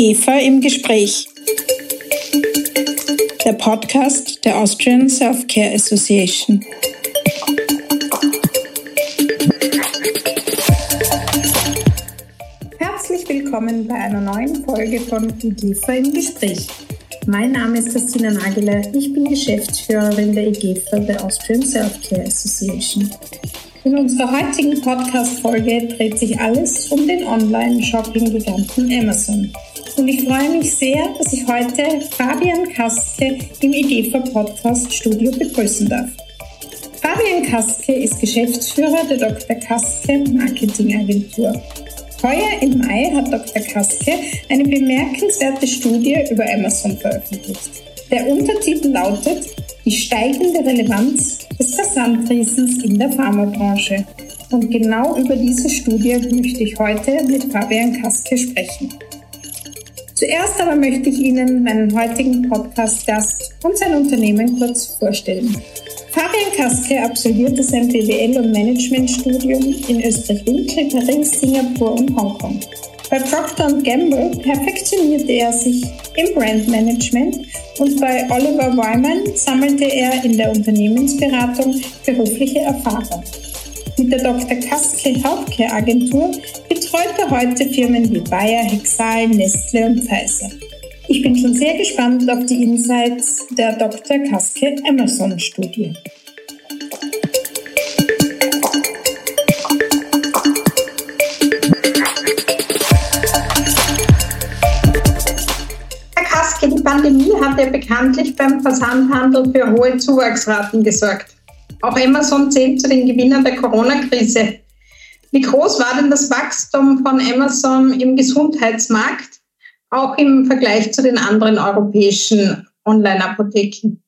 IGEFA im Gespräch. Der Podcast der Austrian Self-Care Association. Herzlich willkommen bei einer neuen Folge von IGEFA im Gespräch. Mein Name ist Christina Nageler. Ich bin Geschäftsführerin der IGEFA, der Austrian Self-Care Association. In unserer heutigen Podcast-Folge dreht sich alles um den Online-Shopping-Giganten Amazon. Und ich freue mich sehr, dass ich heute Fabian Kaske im IDEFA Podcast Studio begrüßen darf. Fabian Kaske ist Geschäftsführer der Dr. Kaske Marketingagentur. Heuer im Mai hat Dr. Kaske eine bemerkenswerte Studie über Amazon veröffentlicht. Der Untertitel lautet Die steigende Relevanz des Versandriesens in der Pharmabranche. Und genau über diese Studie möchte ich heute mit Fabian Kaske sprechen. Zuerst aber möchte ich Ihnen meinen heutigen Podcast-Gast und sein Unternehmen kurz vorstellen. Fabian Kaske absolvierte sein BWL- und Managementstudium in Österreich-Winkel, Paris, Singapur und Hongkong. Bei Procter Gamble perfektionierte er sich im Brandmanagement und bei Oliver Wyman sammelte er in der Unternehmensberatung berufliche Erfahrung. Mit der Dr. Kastle Healthcare Agentur betreut er heute Firmen wie Bayer, Hexal, Nestle und Pfizer. Ich bin schon sehr gespannt auf die Insights der Dr. Kaske Amazon Studie. Pandemie hat ja bekanntlich beim Versandhandel für hohe Zuwachsraten gesorgt. Auch Amazon zählt zu den Gewinnern der Corona-Krise. Wie groß war denn das Wachstum von Amazon im Gesundheitsmarkt, auch im Vergleich zu den anderen europäischen Online-Apotheken?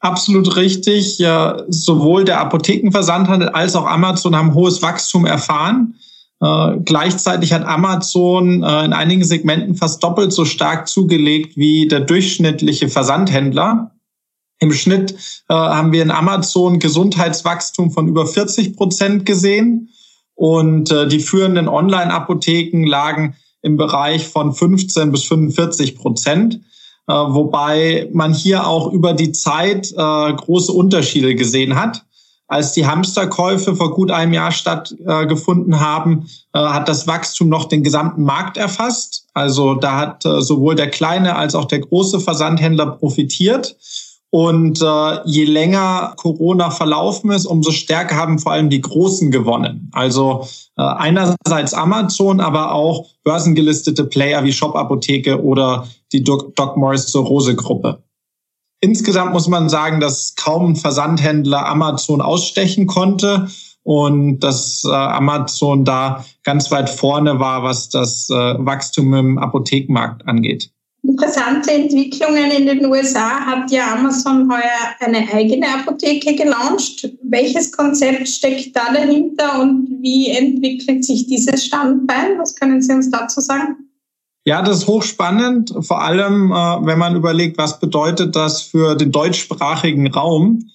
Absolut richtig. Ja, sowohl der Apothekenversandhandel als auch Amazon haben hohes Wachstum erfahren. Äh, gleichzeitig hat Amazon äh, in einigen Segmenten fast doppelt so stark zugelegt wie der durchschnittliche Versandhändler. Im Schnitt äh, haben wir in Amazon Gesundheitswachstum von über 40 Prozent gesehen und äh, die führenden Online-Apotheken lagen im Bereich von 15 bis 45 Prozent, äh, wobei man hier auch über die Zeit äh, große Unterschiede gesehen hat. Als die Hamsterkäufe vor gut einem Jahr stattgefunden haben, äh, hat das Wachstum noch den gesamten Markt erfasst. Also da hat äh, sowohl der kleine als auch der große Versandhändler profitiert. Und äh, je länger Corona verlaufen ist, umso stärker haben vor allem die Großen gewonnen. Also äh, einerseits Amazon, aber auch börsengelistete Player wie Shop Apotheke oder die Doc, Doc Morris zur Rose Gruppe. Insgesamt muss man sagen, dass kaum ein Versandhändler Amazon ausstechen konnte und dass äh, Amazon da ganz weit vorne war, was das äh, Wachstum im Apothekenmarkt angeht. Interessante Entwicklungen in den USA hat ja Amazon heuer eine eigene Apotheke gelauncht. Welches Konzept steckt da dahinter und wie entwickelt sich dieses Standbein? Was können Sie uns dazu sagen? Ja, das ist hochspannend, vor allem äh, wenn man überlegt, was bedeutet das für den deutschsprachigen Raum.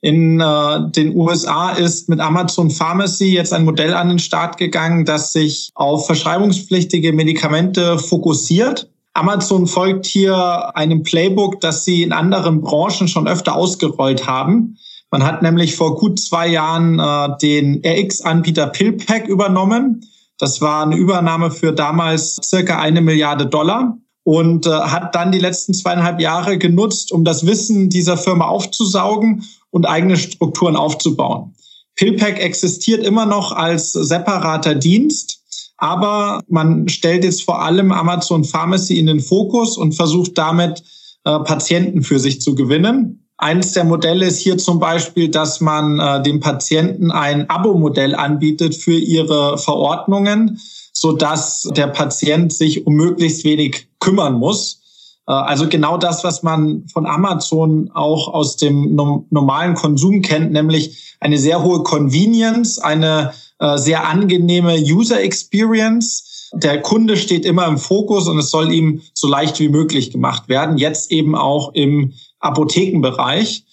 In äh, den USA ist mit Amazon Pharmacy jetzt ein Modell an den Start gegangen, das sich auf verschreibungspflichtige Medikamente fokussiert. Amazon folgt hier einem Playbook, das sie in anderen Branchen schon öfter ausgerollt haben. Man hat nämlich vor gut zwei Jahren äh, den RX-Anbieter PillPack übernommen das war eine Übernahme für damals circa eine Milliarde Dollar und äh, hat dann die letzten zweieinhalb Jahre genutzt, um das Wissen dieser Firma aufzusaugen und eigene Strukturen aufzubauen. PillPack existiert immer noch als separater Dienst, aber man stellt jetzt vor allem Amazon Pharmacy in den Fokus und versucht damit äh, Patienten für sich zu gewinnen. Eines der Modelle ist hier zum Beispiel, dass man äh, dem Patienten ein Abo-Modell anbietet für ihre Verordnungen, so dass der Patient sich um möglichst wenig kümmern muss. Äh, also genau das, was man von Amazon auch aus dem no normalen Konsum kennt, nämlich eine sehr hohe Convenience, eine sehr angenehme User Experience. Der Kunde steht immer im Fokus und es soll ihm so leicht wie möglich gemacht werden. Jetzt eben auch im Apothekenbereich.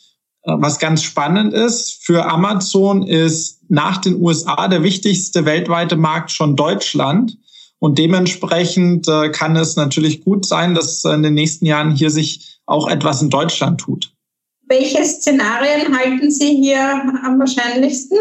Äh, was ganz spannend ist, für Amazon ist nach den USA der wichtigste weltweite Markt schon Deutschland. Und dementsprechend äh, kann es natürlich gut sein, dass in den nächsten Jahren hier sich auch etwas in Deutschland tut. Welche Szenarien halten Sie hier am wahrscheinlichsten?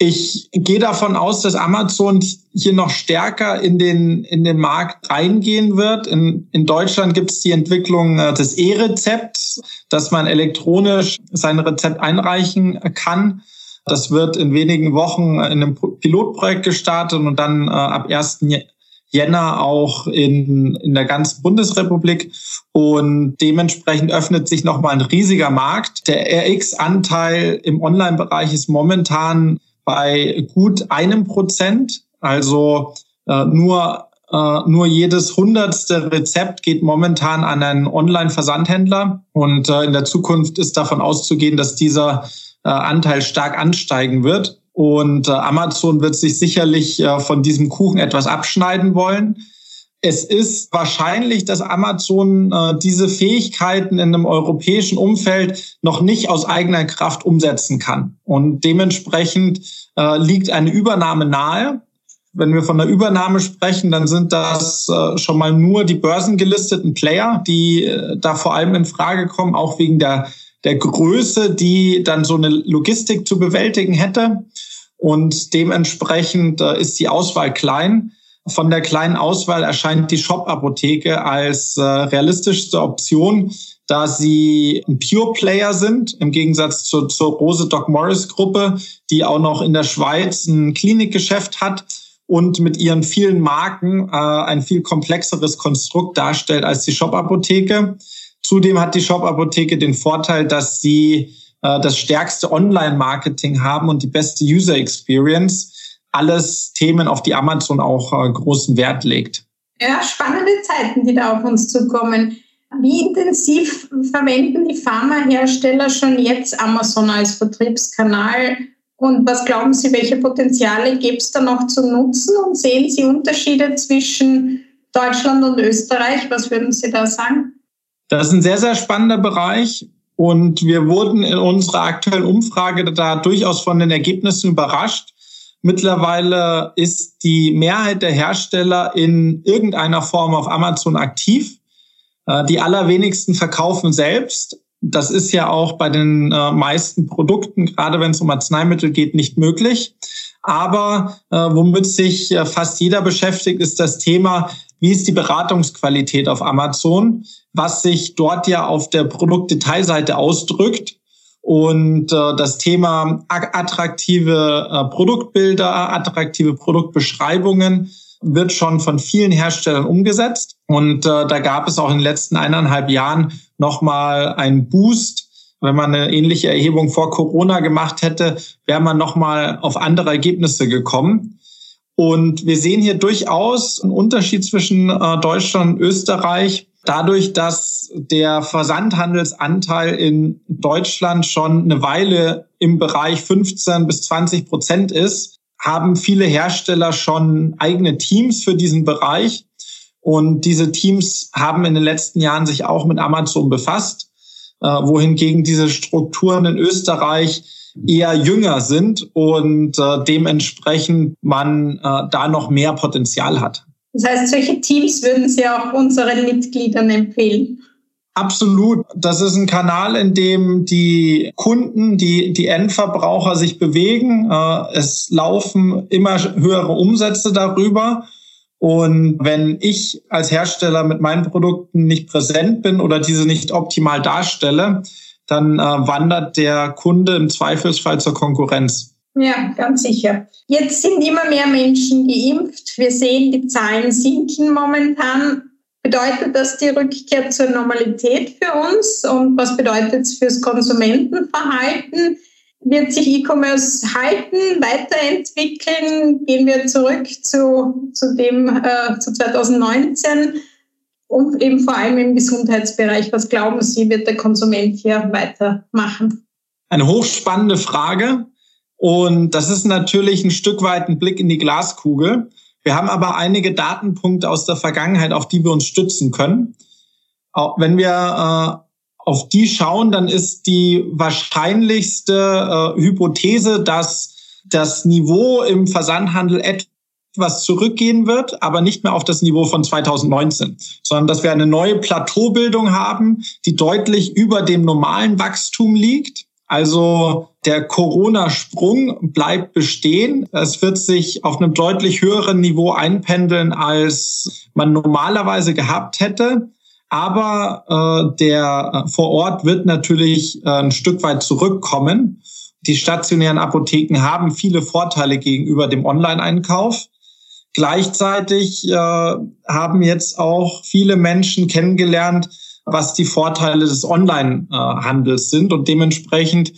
Ich gehe davon aus, dass Amazon hier noch stärker in den, in den Markt reingehen wird. In, in Deutschland gibt es die Entwicklung äh, des E-Rezepts, dass man elektronisch sein Rezept einreichen kann. Das wird in wenigen Wochen in einem Pilotprojekt gestartet und dann äh, ab 1. Jänner auch in, in der ganzen Bundesrepublik. Und dementsprechend öffnet sich nochmal ein riesiger Markt. Der RX-Anteil im Online-Bereich ist momentan bei gut einem Prozent. Also äh, nur, äh, nur jedes hundertste Rezept geht momentan an einen Online-Versandhändler. Und äh, in der Zukunft ist davon auszugehen, dass dieser äh, Anteil stark ansteigen wird. Und äh, Amazon wird sich sicherlich äh, von diesem Kuchen etwas abschneiden wollen. Es ist wahrscheinlich, dass Amazon äh, diese Fähigkeiten in einem europäischen Umfeld noch nicht aus eigener Kraft umsetzen kann. Und dementsprechend äh, liegt eine Übernahme nahe. Wenn wir von der Übernahme sprechen, dann sind das äh, schon mal nur die börsengelisteten Player, die äh, da vor allem in Frage kommen, auch wegen der, der Größe, die dann so eine Logistik zu bewältigen hätte. Und dementsprechend äh, ist die Auswahl klein. Von der kleinen Auswahl erscheint die Shop-Apotheke als äh, realistischste Option, da sie ein Pure-Player sind, im Gegensatz zur, zur Rose Doc Morris-Gruppe, die auch noch in der Schweiz ein Klinikgeschäft hat und mit ihren vielen Marken äh, ein viel komplexeres Konstrukt darstellt als die Shop-Apotheke. Zudem hat die Shop-Apotheke den Vorteil, dass sie äh, das stärkste Online-Marketing haben und die beste User-Experience alles Themen, auf die Amazon auch äh, großen Wert legt. Ja, spannende Zeiten, die da auf uns zukommen. Wie intensiv verwenden die Pharmahersteller schon jetzt Amazon als Vertriebskanal? Und was glauben Sie, welche Potenziale gibt es da noch zu nutzen? Und sehen Sie Unterschiede zwischen Deutschland und Österreich? Was würden Sie da sagen? Das ist ein sehr, sehr spannender Bereich. Und wir wurden in unserer aktuellen Umfrage da durchaus von den Ergebnissen überrascht. Mittlerweile ist die Mehrheit der Hersteller in irgendeiner Form auf Amazon aktiv. Äh, die allerwenigsten verkaufen selbst. Das ist ja auch bei den äh, meisten Produkten, gerade wenn es um Arzneimittel geht, nicht möglich. Aber äh, womit sich fast jeder beschäftigt, ist das Thema, wie ist die Beratungsqualität auf Amazon, was sich dort ja auf der Produktdetailseite ausdrückt. Und äh, das Thema attraktive äh, Produktbilder, attraktive Produktbeschreibungen wird schon von vielen Herstellern umgesetzt. Und äh, da gab es auch in den letzten eineinhalb Jahren nochmal einen Boost. Wenn man eine ähnliche Erhebung vor Corona gemacht hätte, wäre man nochmal auf andere Ergebnisse gekommen. Und wir sehen hier durchaus einen Unterschied zwischen äh, Deutschland und Österreich dadurch, dass der Versandhandelsanteil in Deutschland schon eine Weile im Bereich 15 bis 20 Prozent ist, haben viele Hersteller schon eigene Teams für diesen Bereich. Und diese Teams haben in den letzten Jahren sich auch mit Amazon befasst, äh, wohingegen diese Strukturen in Österreich eher jünger sind und äh, dementsprechend man äh, da noch mehr Potenzial hat. Das heißt, solche Teams würden Sie auch unseren Mitgliedern empfehlen? Absolut. Das ist ein Kanal, in dem die Kunden, die, die Endverbraucher sich bewegen. Äh, es laufen immer höhere Umsätze darüber. Und wenn ich als Hersteller mit meinen Produkten nicht präsent bin oder diese nicht optimal darstelle, dann äh, wandert der Kunde im Zweifelsfall zur Konkurrenz. Ja, ganz sicher. Jetzt sind immer mehr Menschen geimpft. Wir sehen, die Zahlen sinken momentan. Bedeutet das die Rückkehr zur Normalität für uns? Und was bedeutet es fürs Konsumentenverhalten? Wird sich E-Commerce halten, weiterentwickeln? Gehen wir zurück zu, zu dem äh, zu 2019? Und eben vor allem im Gesundheitsbereich. Was glauben Sie, wird der Konsument hier weitermachen? Eine hochspannende Frage. Und das ist natürlich ein Stück weit ein Blick in die Glaskugel. Wir haben aber einige Datenpunkte aus der Vergangenheit, auf die wir uns stützen können. Auch wenn wir äh, auf die schauen, dann ist die wahrscheinlichste äh, Hypothese, dass das Niveau im Versandhandel etwa was zurückgehen wird, aber nicht mehr auf das Niveau von 2019, sondern dass wir eine neue Plateaubildung haben, die deutlich über dem normalen Wachstum liegt. Also der Corona-Sprung bleibt bestehen. Es wird sich auf einem deutlich höheren Niveau einpendeln, als man normalerweise gehabt hätte. Aber äh, der äh, vor Ort wird natürlich äh, ein Stück weit zurückkommen. Die stationären Apotheken haben viele Vorteile gegenüber dem Online-Einkauf. Gleichzeitig äh, haben jetzt auch viele Menschen kennengelernt, was die Vorteile des Online-Handels sind. Und dementsprechend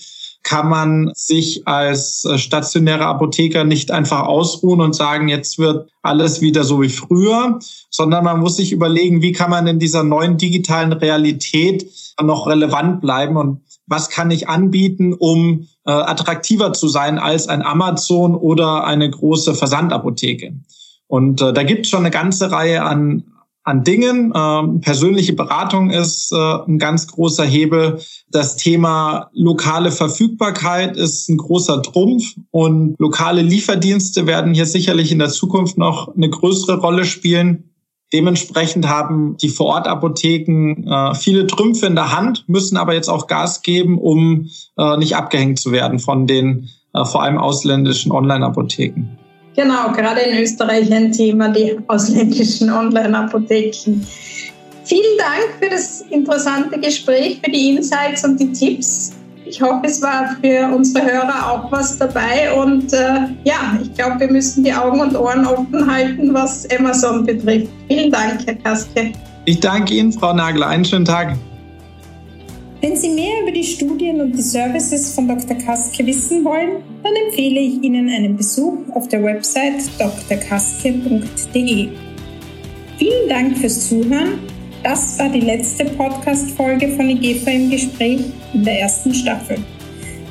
kann man sich als äh, stationärer Apotheker nicht einfach ausruhen und sagen, jetzt wird alles wieder so wie früher, sondern man muss sich überlegen, wie kann man in dieser neuen digitalen Realität noch relevant bleiben und was kann ich anbieten, um äh, attraktiver zu sein als ein Amazon oder eine große Versandapotheke. Und äh, da gibt es schon eine ganze Reihe an, an Dingen. Ähm, persönliche Beratung ist äh, ein ganz großer Hebel. Das Thema lokale Verfügbarkeit ist ein großer Trumpf und lokale Lieferdienste werden hier sicherlich in der Zukunft noch eine größere Rolle spielen. Dementsprechend haben die Vorortapotheken äh, viele Trümpfe in der Hand, müssen aber jetzt auch Gas geben, um äh, nicht abgehängt zu werden von den äh, vor allem ausländischen Online-Apotheken. Genau, gerade in Österreich ein Thema, die ausländischen Online-Apotheken. Vielen Dank für das interessante Gespräch, für die Insights und die Tipps. Ich hoffe, es war für unsere Hörer auch was dabei. Und äh, ja, ich glaube, wir müssen die Augen und Ohren offen halten, was Amazon betrifft. Vielen Dank, Herr Kaske. Ich danke Ihnen, Frau Nagler. Einen schönen Tag. Wenn Sie mehr über die Studien und die Services von Dr. Kaske wissen wollen, dann empfehle ich Ihnen einen Besuch auf der Website drkaske.de. Vielen Dank fürs Zuhören. Das war die letzte Podcast-Folge von IGEFA im Gespräch in der ersten Staffel.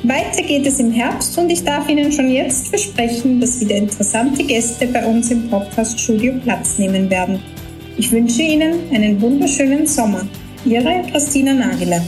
Weiter geht es im Herbst und ich darf Ihnen schon jetzt versprechen, dass wieder interessante Gäste bei uns im Podcast-Studio Platz nehmen werden. Ich wünsche Ihnen einen wunderschönen Sommer. Ihre Christina Nageler.